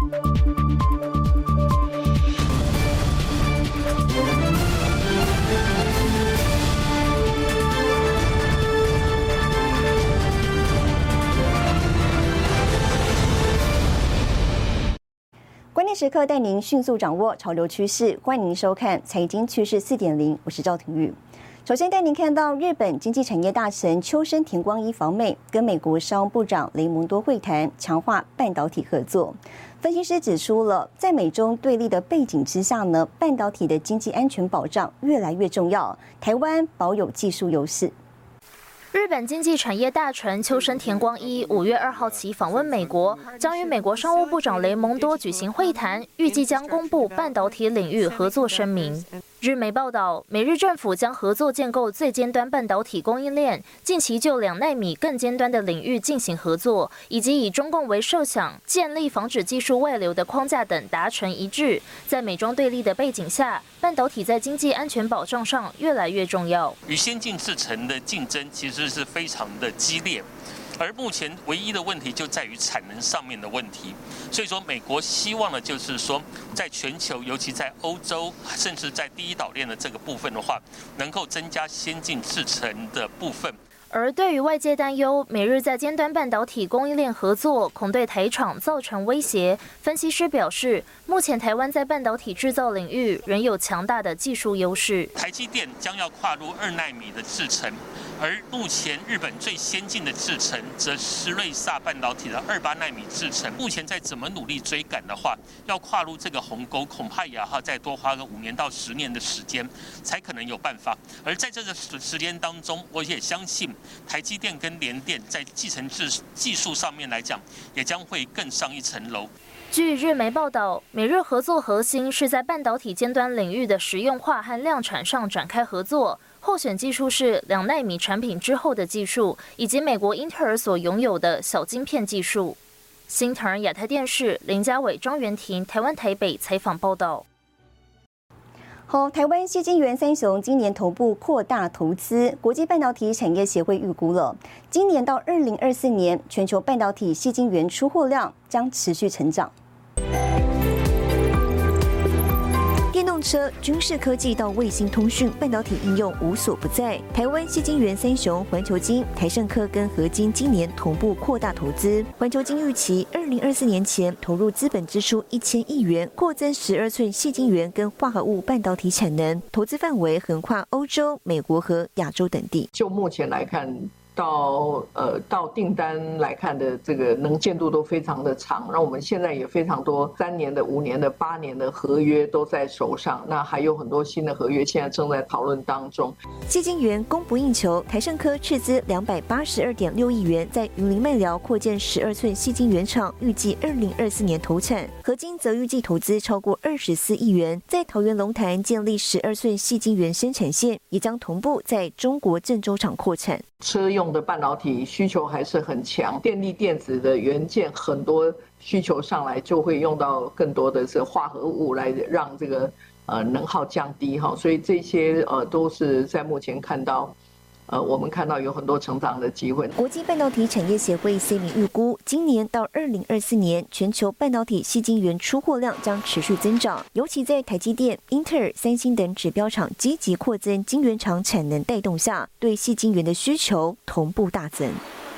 关键时刻带您迅速掌握潮流趋势，欢迎您收看《财经趋势四点零》，我是赵廷玉。首先带您看到日本经济产业大臣秋生田光一访美，跟美国商务部长雷蒙多会谈，强化半导体合作。分析师指出了，在美中对立的背景之下呢，半导体的经济安全保障越来越重要，台湾保有技术优势。日本经济产业大臣秋生田光一五月二号起访问美国，将与美国商务部长雷蒙多举行会谈，预计将公布半导体领域合作声明。日媒报道，美日政府将合作建构最尖端半导体供应链，近期就两纳米更尖端的领域进行合作，以及以中共为设想建立防止技术外流的框架等达成一致。在美中对立的背景下，半导体在经济安全保障上越来越重要。与先进制程的竞争其实是非常的激烈。而目前唯一的问题就在于产能上面的问题，所以说美国希望的就是说，在全球，尤其在欧洲，甚至在第一岛链的这个部分的话，能够增加先进制程的部分。而对于外界担忧，美日在尖端半导体供应链合作恐对台厂造成威胁，分析师表示，目前台湾在半导体制造领域仍有强大的技术优势。台积电将要跨入二纳米的制程，而目前日本最先进的制程则是瑞萨半导体的二八纳米制程。目前再怎么努力追赶的话，要跨入这个鸿沟，恐怕也要再多花个五年到十年的时间，才可能有办法。而在这个时时间当中，我也相信。台积电跟联电在继承制技术上面来讲，也将会更上一层楼。据日媒报道，美日合作核心是在半导体尖端领域的实用化和量产上展开合作。候选技术是两纳米产品之后的技术，以及美国英特尔所拥有的小晶片技术。新唐亚太电视林家伟、张元婷，台湾台北采访报道。好，台湾西晶圆三雄今年头部扩大投资，国际半导体产业协会预估了，今年到二零二四年，全球半导体矽晶圆出货量将持续成长。车、军事科技到卫星通讯，半导体应用无所不在。台湾细晶圆三雄环球金、台盛科跟合金今年同步扩大投资。环球金预期二零二四年前投入资本支出一千亿元，扩增十二寸细晶圆跟化合物半导体产能，投资范围横跨欧洲、美国和亚洲等地。就目前来看。到呃到订单来看的这个能见度都非常的长，那我们现在也非常多三年的、五年的、八年的合约都在手上，那还有很多新的合约现在正在讨论当中。基金源供不应求，台盛科斥资两百八十二点六亿元在云林麦寮扩建十二寸细晶圆厂，预计二零二四年投产。合金则预计投资超过二十四亿元，在桃园龙潭建立十二寸细晶圆生产线，也将同步在中国郑州厂扩产。车用。用的半导体需求还是很强，电力电子的元件很多需求上来，就会用到更多的是化合物来让这个呃能耗降低哈，所以这些呃都是在目前看到。呃，我们看到有很多成长的机会。国际半导体产业协会 C 米预估，今年到二零二四年，全球半导体细晶圆出货量将持续增长，尤其在台积电、英特尔、三星等指标厂积极扩增晶圆厂产能带动下，对细晶圆的需求同步大增。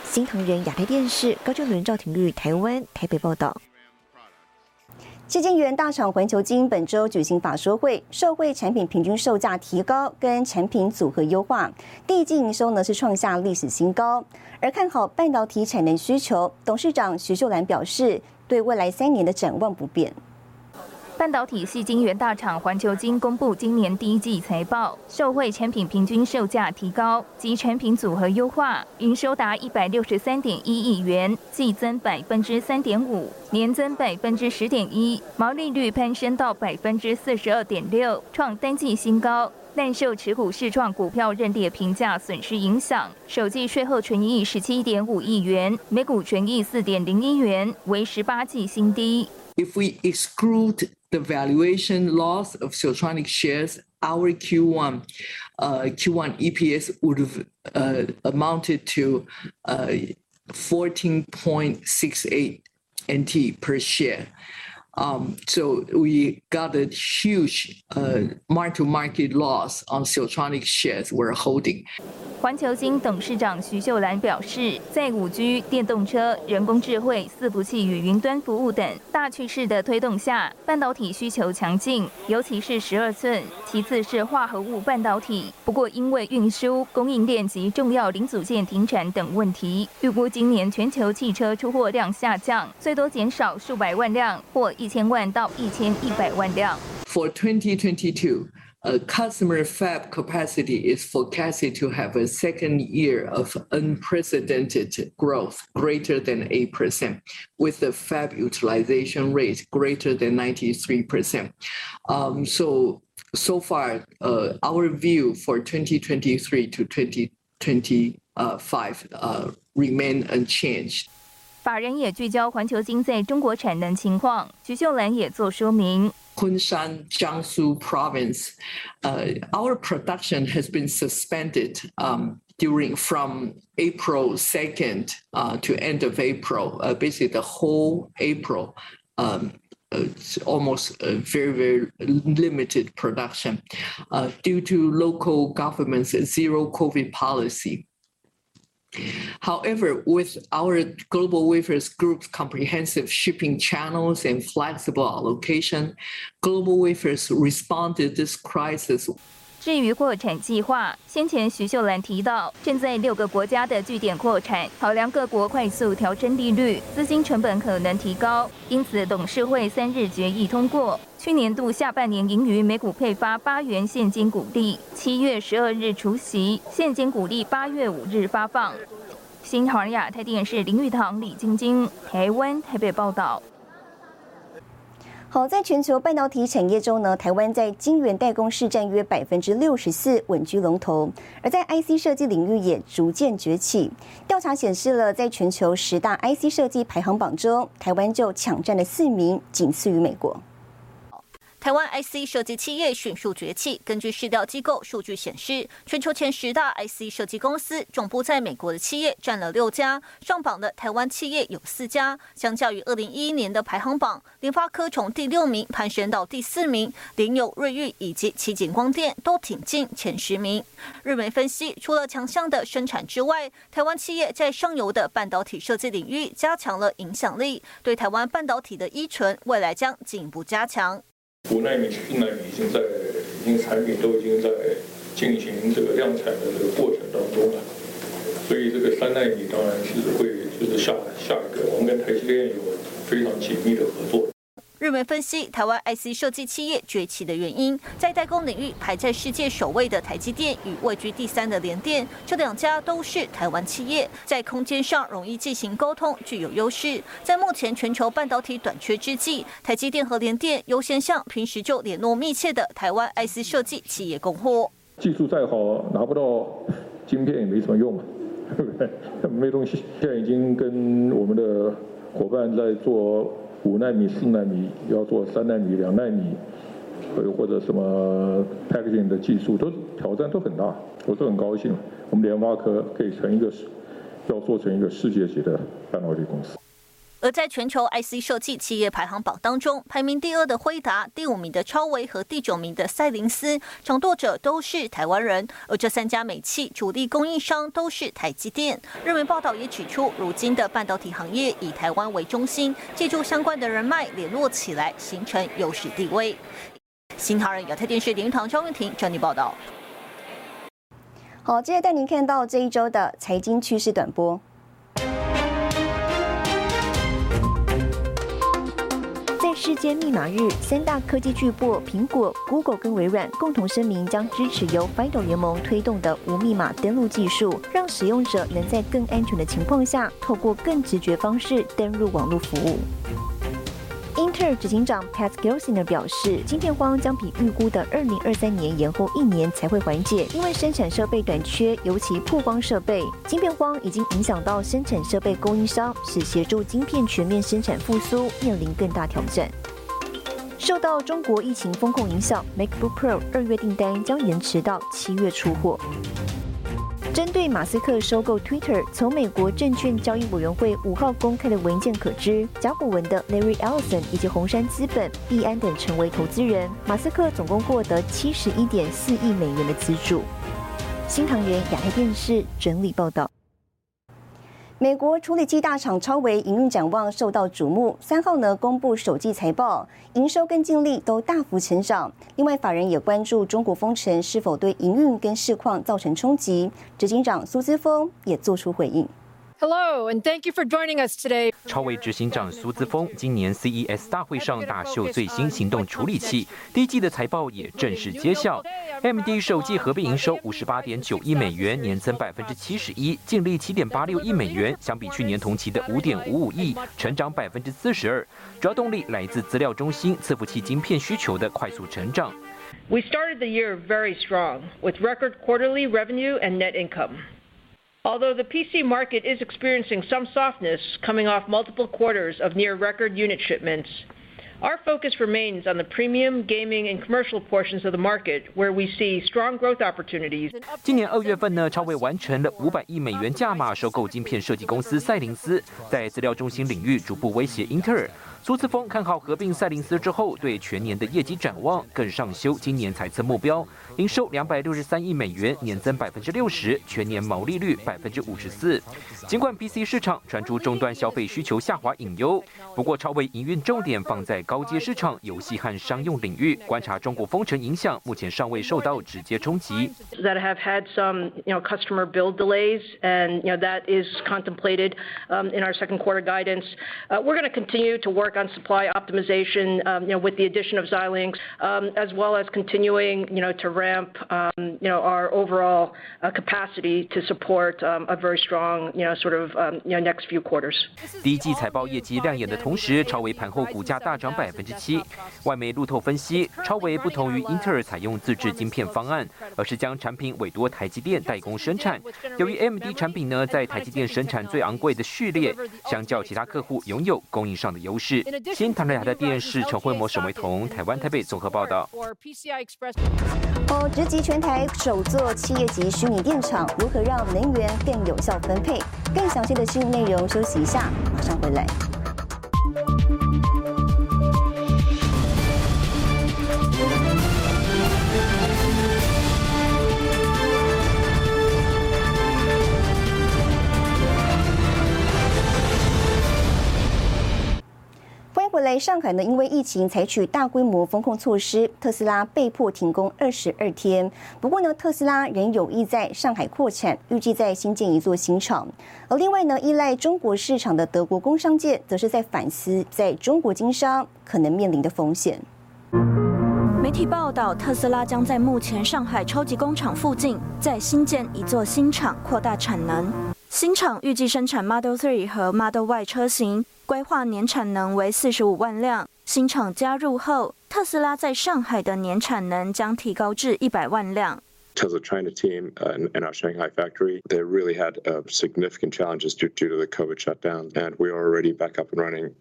新唐人亚太电视高正伦、赵廷玉，台湾台北报道。基金元大厂环球金本周举行法说会，社会产品平均售价提高，跟产品组合优化，第一季营收呢是创下历史新高。而看好半导体产能需求，董事长徐秀兰表示，对未来三年的展望不变。半导体系晶圆大厂环球晶公布今年第一季财报，受惠产品平均售价提高及产品组合优化，营收达一百六十三点一亿元，季增百分之三点五，年增百分之十点一，毛利率攀升到百分之四十二点六，创单季新高。但受持股市创股票认列评价损失影响，首季税后纯益十七点五亿元，每股纯益四点零一元，为十八季新低。If we exclude the valuation loss of Siltronic shares, our Q1 uh, Q1 EPS would have uh, amounted to uh, 14.68 NT per share. Um, so we got a huge uh, mark-to-market loss on Siltronic shares we're holding. 环球金董事长徐秀兰表示，在五 G、电动车、人工智慧、伺服器与云端服务等大趋势的推动下，半导体需求强劲，尤其是十二寸，其次是化合物半导体。不过，因为运输、供应链及重要零组件停产等问题，预估今年全球汽车出货量下降，最多减少数百万辆，或一千万到一千一百万辆。For 2022. uh, customer fab capacity is forecasted to have a second year of unprecedented growth greater than 8%, with the fab utilization rate greater than 93%. Um, so, so far, uh, our view for 2023 to 2025 uh, remain unchanged. 法人也聚焦环球金在中国产能情况，徐秀兰也做说明。Kunshan, Jiangsu province, uh, our production has been suspended um, during from April 2nd uh, to end of April, uh, basically the whole April. Um, it's almost a very, very limited production uh, due to local government's zero COVID policy. However, with our Global Wafers Group's comprehensive shipping channels and flexible allocation, Global Wafers responded this crisis 至于扩产计划，先前徐秀兰提到，正在六个国家的据点扩产，考量各国快速调整利率，资金成本可能提高，因此董事会三日决议通过，去年度下半年盈余每股配发八元现金股利，七月十二日除息，现金股利八月五日发放。新唐亚太电视林玉堂、李晶晶，台湾台北报道。好，在全球半导体产业中呢，台湾在晶圆代工市占约百分之六十四，稳居龙头；而在 IC 设计领域也逐渐崛起。调查显示了，在全球十大 IC 设计排行榜中，台湾就抢占了四名，仅次于美国。台湾 IC 设计企业迅速崛起。根据市调机构数据显示，全球前十大 IC 设计公司总部在美国的企业占了六家，上榜的台湾企业有四家。相较于二零一一年的排行榜，联发科从第六名攀升到第四名，联友、瑞昱以及奇景光电都挺进前十名。日媒分析，除了强项的生产之外，台湾企业在上游的半导体设计领域加强了影响力，对台湾半导体的依存未来将进一步加强。五纳米、七纳米已经在，已经产品都已经在进行这个量产的这个过程当中了，所以这个三纳米当然是会就是下下一个，我们跟台积电有非常紧密的合作。媒分析，台湾 IC 设计企业崛起的原因，在代工领域排在世界首位的台积电与位居第三的联电，这两家都是台湾企业，在空间上容易进行沟通，具有优势。在目前全球半导体短缺之际，台积电和联电优先向平时就联络密切的台湾 IC 设计企业供货。技术再好，拿不到晶片也没什么用嘛，没东西，现在已经跟我们的伙伴在做。五纳米、四纳米要做三纳米、两纳米，或或者什么 packaging 的技术，都挑战都很大。我是很高兴，我们联发科可以成一个，要做成一个世界级的半导体公司。而在全球 IC 设计企业排行榜当中，排名第二的辉达、第五名的超微和第九名的赛灵思，掌舵者都是台湾人。而这三家美企主力供应商都是台积电。日媒报道也指出，如今的半导体行业以台湾为中心，借助相关的人脉联络起来，形成优势地位。新唐人亚太电视林玉堂张文婷整理报道。好，接着带您看到这一周的财经趋势短波。世界密码日，三大科技巨擘苹果、Google 跟微软共同声明，将支持由 FIDO 联盟推动的无密码登录技术，让使用者能在更安全的情况下，透过更直觉方式登录网络服务。英特尔执行长 Pat Gelsinger 表示，晶片荒将比预估的2023年延后一年才会缓解，因为生产设备短缺，尤其曝光设备。晶片荒已经影响到生产设备供应商，使协助晶片全面生产复苏面临更大挑战。受到中国疫情风控影响，MacBook Pro 二月订单将延迟到七月出货。针对马斯克收购 Twitter，从美国证券交易委员会五号公开的文件可知，甲骨文的 Larry Ellison 以及红杉资本、币安等成为投资人。马斯克总共获得七十一点四亿美元的资助。新唐人亚太电视整理报道。美国处理器大厂超维营运展望受到瞩目，三号呢公布首季财报，营收跟净利都大幅成长。另外，法人也关注中国封城是否对营运跟市况造成冲击。执行长苏姿峰也做出回应。Hello, and thank you for joining us today. 超微执行长苏姿峰今年 CES 大会上大秀最新行动处理器，第一季的财报也正式揭晓。MD 首季合并营收五十八点九亿美元，年增百分之七十一，净利七点八六亿美元，相比去年同期的五点五五亿，成长百分之四十二。主要动力来自资料中心伺服器晶片需求的快速成长。We started the year very strong with record quarterly revenue and net income. Although the PC market is experiencing some softness coming off multiple quarters of near record unit shipments, our focus remains on the premium, gaming, and commercial portions of the market where we see strong growth opportunities. 今年二月份呢，超微完成了五百亿美元价码收购晶片设计公司赛灵思，在资料中心领域逐步威胁英特尔。 苏次峰看好合并赛灵思之后，对全年的业绩展望更上修今年财测目标，营收两百六十三亿美元，年增百分之六十，全年毛利率百分之五十四。尽管 PC 市场传出终端消费需求下滑隐忧，不过超微营运重点放在高阶市场、游戏和商用领域。观察中国封城影响，目前尚未受到直接冲击。That have had some, you know, customer build delays, and you know that is contemplated in our second quarter guidance. We're going to continue to work on supply optimization, um, you know, with the addition of Xilinx, um, as well as continuing, you know, to ramp, um, you know, our overall uh, capacity to support um, a very strong, you know, sort of, um, you know, next few quarters. 第一季财报业绩亮眼的同时，超微盘后股价大涨百分之七。外媒路透分析，超微不同于英特尔采用自制晶片方案，而是将产品委托台积电代工生产。由于 AMD 产品呢在台积电生产最昂贵的序列，相较其他客户拥有供应上的优势。新唐人亚太电视陈慧模、沈维彤，台湾台北综合报道。哦，直击全台首座企业级虚拟电厂，如何让能源更有效分配？更详细的新闻内容，休息一下，马上回来。上海呢，因为疫情采取大规模封控措施，特斯拉被迫停工二十二天。不过呢，特斯拉仍有意在上海扩产，预计在新建一座新厂。而另外呢，依赖中国市场的德国工商界，则是在反思在中国经商可能面临的风险。媒体报道，特斯拉将在目前上海超级工厂附近再新建一座新厂，扩大产能。新厂预计生产 Model 3和 Model Y 车型，规划年产能为四十五万辆。新厂加入后，特斯拉在上海的年产能将提高至一百万辆。Tesla China team and our Shanghai factory, they really had uh, significant challenges due, to the COVID shutdown, and we are already back up and running.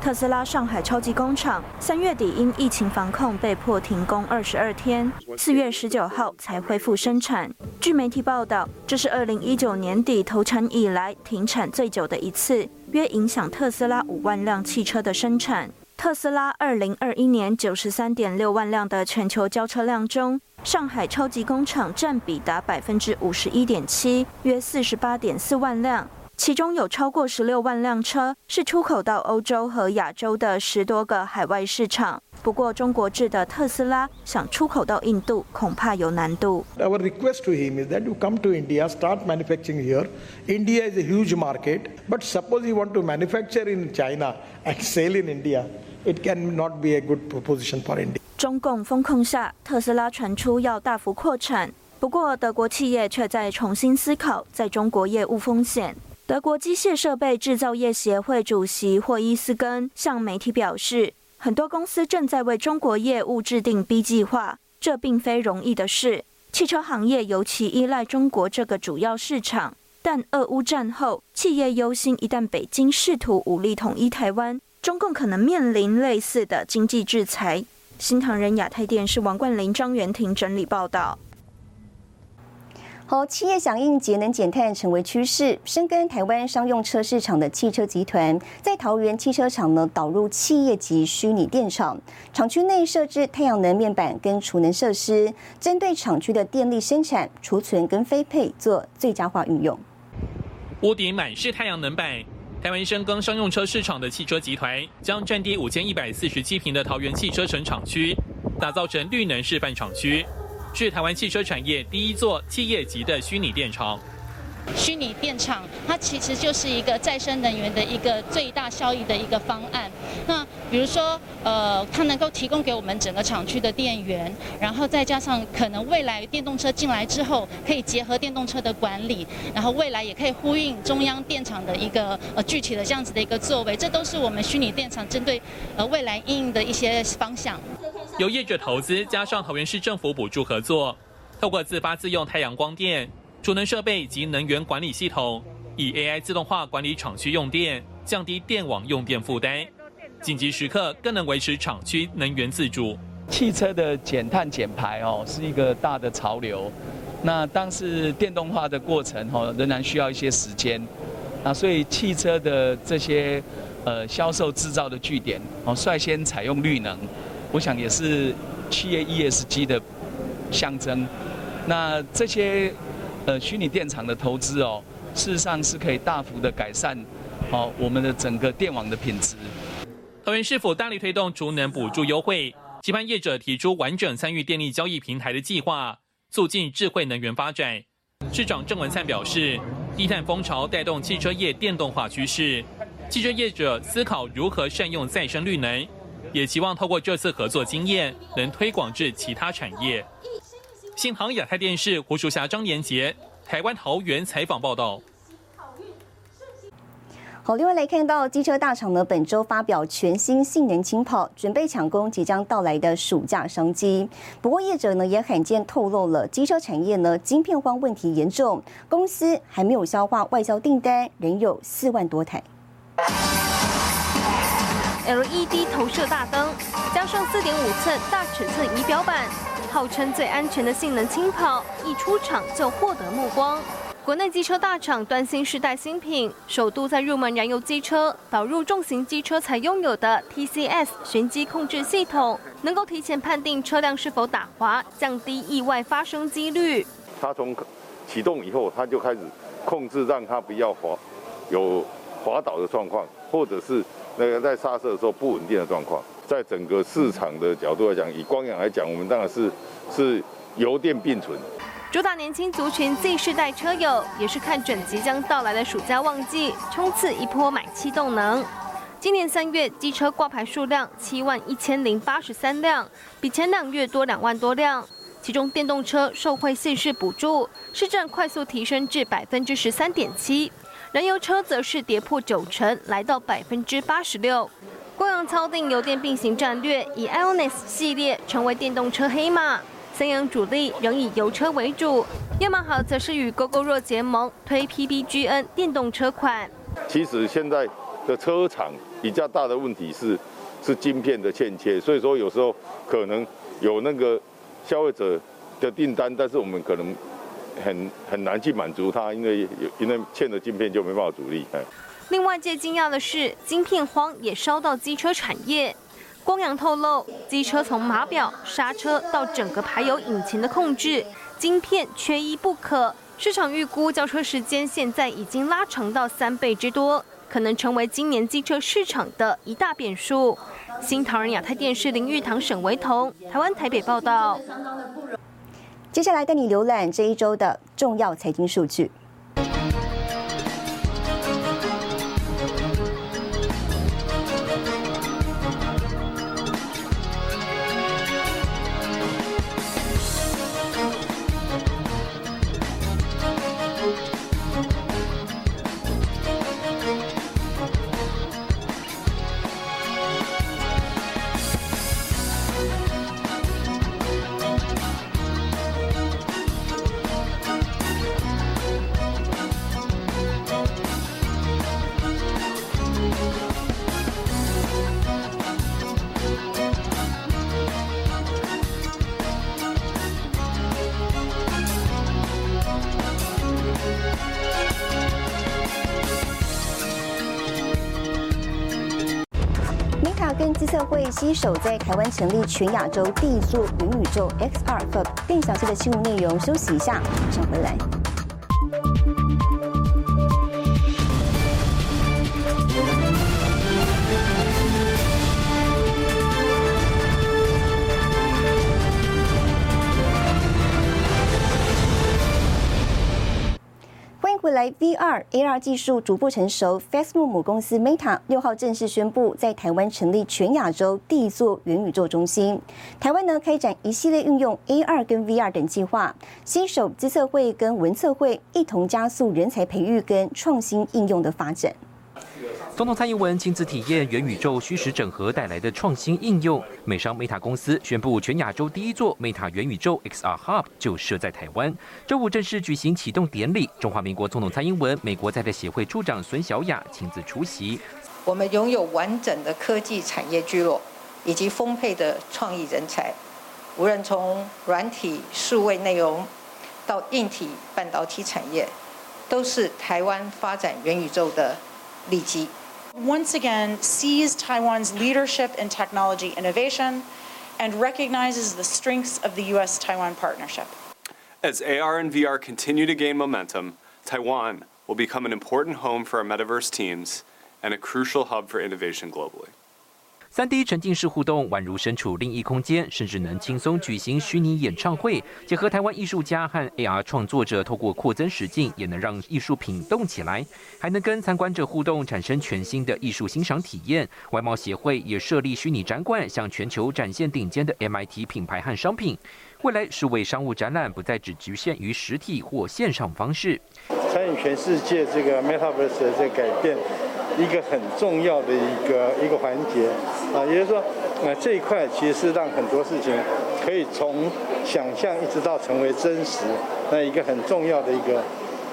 特斯拉上海超级工厂三月底因疫情防控被迫停工二十二天，四月十九号才恢复生产。据媒体报道，这是二零一九年底投产以来停产最久的一次，约影响特斯拉五万辆汽车的生产。特斯拉二零二一年九十三点六万辆的全球交车量中，上海超级工厂占比达百分之五十一点七，约四十八点四万辆。其中有超过十六万辆车是出口到欧洲和亚洲的十多个海外市场。不过，中国制的特斯拉想出口到印度恐怕有难度。Our request to him is that you come to India, start manufacturing here. India is a huge market, but suppose you want to manufacture in China and sell in India, it cannot be a good proposition for India. 中共风控下，特斯拉传出要大幅扩产，不过德国企业却在重新思考在中国业务风险。德国机械设备制造业协会主席霍伊斯根向媒体表示，很多公司正在为中国业务制定 B 计划，这并非容易的事。汽车行业尤其依赖中国这个主要市场，但俄乌战后，企业忧心一旦北京试图武力统一台湾，中共可能面临类似的经济制裁。新唐人亚太电视王冠林、张元婷整理报道。好，企业响应节能减碳成为趋势，深耕台湾商用车市场的汽车集团，在桃园汽车厂呢导入企业级虚拟电厂，厂区内设置太阳能面板跟储能设施，针对厂区的电力生产、储存跟分配做最佳化运用。屋顶满是太阳能板，台湾深耕商用车市场的汽车集团，将占地五千一百四十七平的桃园汽车城厂区，打造成绿能示范厂区。是台湾汽车产业第一座企业级的虚拟电厂。虚拟电厂它其实就是一个再生能源的一个最大效益的一个方案。那比如说，呃，它能够提供给我们整个厂区的电源，然后再加上可能未来电动车进来之后，可以结合电动车的管理，然后未来也可以呼应中央电厂的一个呃具体的这样子的一个作为。这都是我们虚拟电厂针对呃未来应用的一些方向。由业者投资，加上桃园市政府补助合作，透过自发自用太阳光电、储能设备及能源管理系统，以 AI 自动化管理厂区用电，降低电网用电负担。紧急时刻更能维持厂区能源自主。汽车的减碳减排哦，是一个大的潮流。那但是电动化的过程哦，仍然需要一些时间。那所以汽车的这些呃销售制造的据点哦，率先采用绿能。我想也是企业 ESG 的象征。那这些呃虚拟电厂的投资哦，事实上是可以大幅的改善哦我们的整个电网的品质。桃园市府大力推动储能补助优惠，期盼业者提出完整参与电力交易平台的计划，促进智慧能源发展。市长郑文灿表示，低碳风潮带动汽车业电动化趋势，汽车业者思考如何善用再生绿能。也期望透过这次合作经验，能推广至其他产业。新航亚太电视胡淑霞、张延杰，台湾桃园采访报道。好，另外来看到机车大厂呢，本周发表全新性能轻跑，准备抢攻即将到来的暑假商机。不过业者呢也罕见透露了，机车产业呢晶片荒问题严重，公司还没有消化外销订单，仍有四万多台。LED 投射大灯，加上4.5寸大尺寸仪表板，号称最安全的性能轻跑，一出厂就获得目光。国内机车大厂端新世代新品，首度在入门燃油机车导入重型机车才拥有的 TCS 循迹控制系统，能够提前判定车辆是否打滑，降低意外发生几率。它从启动以后，它就开始控制，让它不要滑，有滑倒的状况，或者是。那个在刹车的时候不稳定的状况，在整个市场的角度来讲，以光阳来讲，我们当然是是油电并存。主打年轻族群 Z 世代车友，也是看准即将到来的暑假旺季，冲刺一波买气动能。今年三月机车挂牌数量七万一千零八十三辆，比前两月多两万多辆。其中电动车受惠县市补助，市占快速提升至百分之十三点七。燃油车则是跌破九成，来到百分之八十六。光阳操定油电并行战略，以 Ionis 系列成为电动车黑马。三洋主力仍以油车为主，亚马哈则是与 GoGoRo 结盟推 PBGN 电动车款。其实现在的车厂比较大的问题是是晶片的欠缺，所以说有时候可能有那个消费者的订单，但是我们可能。很很难去满足它，因为因为欠的晶片就没办法主力。另外，最惊讶的是，晶片荒也烧到机车产业。光阳透露，机车从码表、刹车到整个排油引擎的控制，晶片缺一不可。市场预估交车时间现在已经拉长到三倍之多，可能成为今年机车市场的一大变数。新唐人亚太电视林玉堂、沈维彤，台湾台北报道。接下来带你浏览这一周的重要财经数据。携手在台湾成立全亚洲第一座云宇宙 XR Hub。更详细的新闻内容，休息一下，马上回来。未来 VR AR 技术逐步成熟，Facebook 母公司 Meta 六号正式宣布在台湾成立全亚洲第一座元宇宙中心。台湾呢开展一系列运用 AR 跟 VR 等计划，新手机测会跟文测会一同加速人才培育跟创新应用的发展。总统蔡英文亲自体验元宇宙虚实整合带来的创新应用。美商 Meta 公司宣布，全亚洲第一座 Meta 元宇宙 XR Hub 就设在台湾。周五正式举行启动典礼，中华民国总统蔡英文、美国在台协会处长孙小雅亲自出席。我们拥有完整的科技产业聚落，以及丰沛的创意人才。无论从软体、数位内容到硬体半导体产业，都是台湾发展元宇宙的利基。Once again sees Taiwan's leadership in technology innovation and recognizes the strengths of the U.S. Taiwan partnership. As AR and VR continue to gain momentum, Taiwan will become an important home for our metaverse teams and a crucial hub for innovation globally. 三 D 沉浸式互动，宛如身处另一空间，甚至能轻松举行虚拟演唱会。结合台湾艺术家和 AR 创作者，透过扩增实境，也能让艺术品动起来，还能跟参观者互动，产生全新的艺术欣赏体验。外贸协会也设立虚拟展馆，向全球展现顶尖的 MIT 品牌和商品。未来数位商务展览不再只局限于实体或线上方式，参与全世界这个 Metaverse 的这改变。一个很重要的一个一个环节啊，也就是说，呃，这一块其实是让很多事情可以从想象一直到成为真实，那一个很重要的一个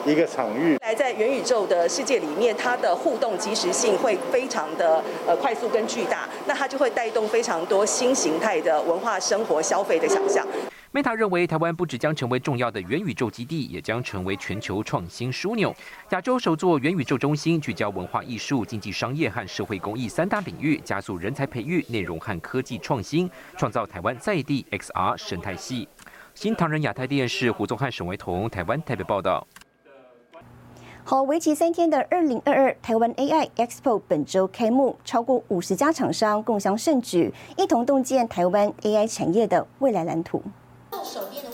一个场域。来在元宇宙的世界里面，它的互动及时性会非常的呃快速跟巨大，那它就会带动非常多新形态的文化生活消费的想象。Meta 认为，台湾不只将成为重要的元宇宙基地，也将成为全球创新枢纽。亚洲首座元宇宙中心，聚焦文化艺术、经济商业和社会公益三大领域，加速人才培育、内容和科技创新，创造台湾在地 XR 生态系。新唐人亚太电视胡宗汉、沈维彤，台湾台北报道。好，为期三天的二零二二台湾 AI Expo 本周开幕，超过五十家厂商共襄盛举，一同洞见台湾 AI 产业的未来蓝图。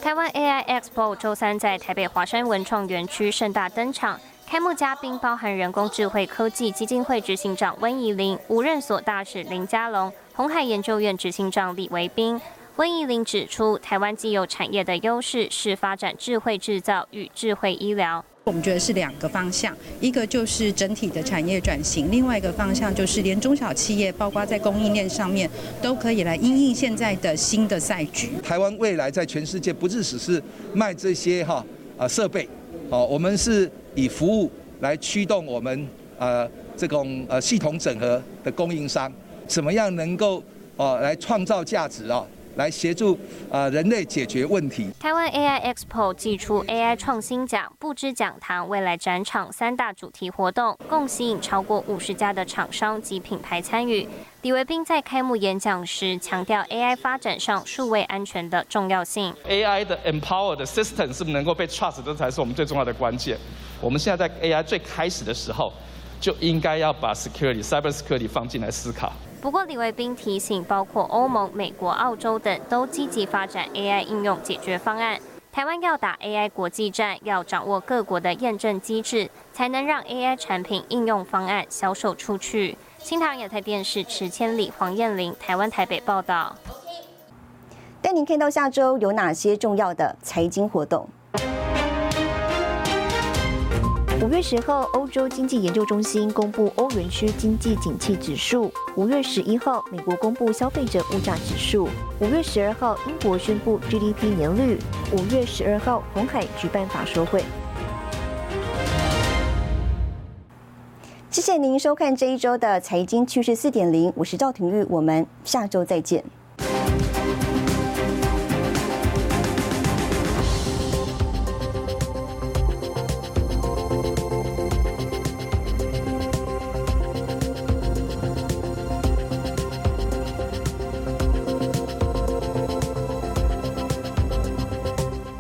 台湾 AI Expo 周三在台北华山文创园区盛大登场，开幕嘉宾包含人工智慧科技基金会执行长温怡玲、无任所大使林佳龙、红海研究院执行长李维斌。温怡玲指出，台湾既有产业的优势是发展智慧制造与智慧医疗。我们觉得是两个方向，一个就是整体的产业转型，另外一个方向就是连中小企业，包括在供应链上面，都可以来应应现在的新的赛局。台湾未来在全世界不是只是卖这些哈啊设备，哦，我们是以服务来驱动我们呃这种呃系统整合的供应商，怎么样能够哦来创造价值啊？来协助呃人类解决问题。台湾 AI Expo 寄出 AI 创新奖、不知讲堂、未来展场三大主题活动，共吸引超过五十家的厂商及品牌参与。李维斌在开幕演讲时强调，AI 发展上数位安全的重要性。AI 的 empower 的 system 是不是能够被 trust，这才是我们最重要的关键。我们现在在 AI 最开始的时候，就应该要把 security、cyber security 放进来思考。不过，李维斌提醒，包括欧盟、美国、澳洲等都积极发展 AI 应用解决方案。台湾要打 AI 国际战，要掌握各国的验证机制，才能让 AI 产品应用方案销售出去。新唐亚太电视池千里、黄燕玲，台湾台北报道。带您看到下周有哪些重要的财经活动。五月十号，欧洲经济研究中心公布欧元区经济景气指数；五月十一号，美国公布消费者物价指数；五月十二号，英国宣布 GDP 年率；五月十二号，红海举办法说会。谢谢您收看这一周的财经趋势四点零，我是赵廷玉，我们下周再见。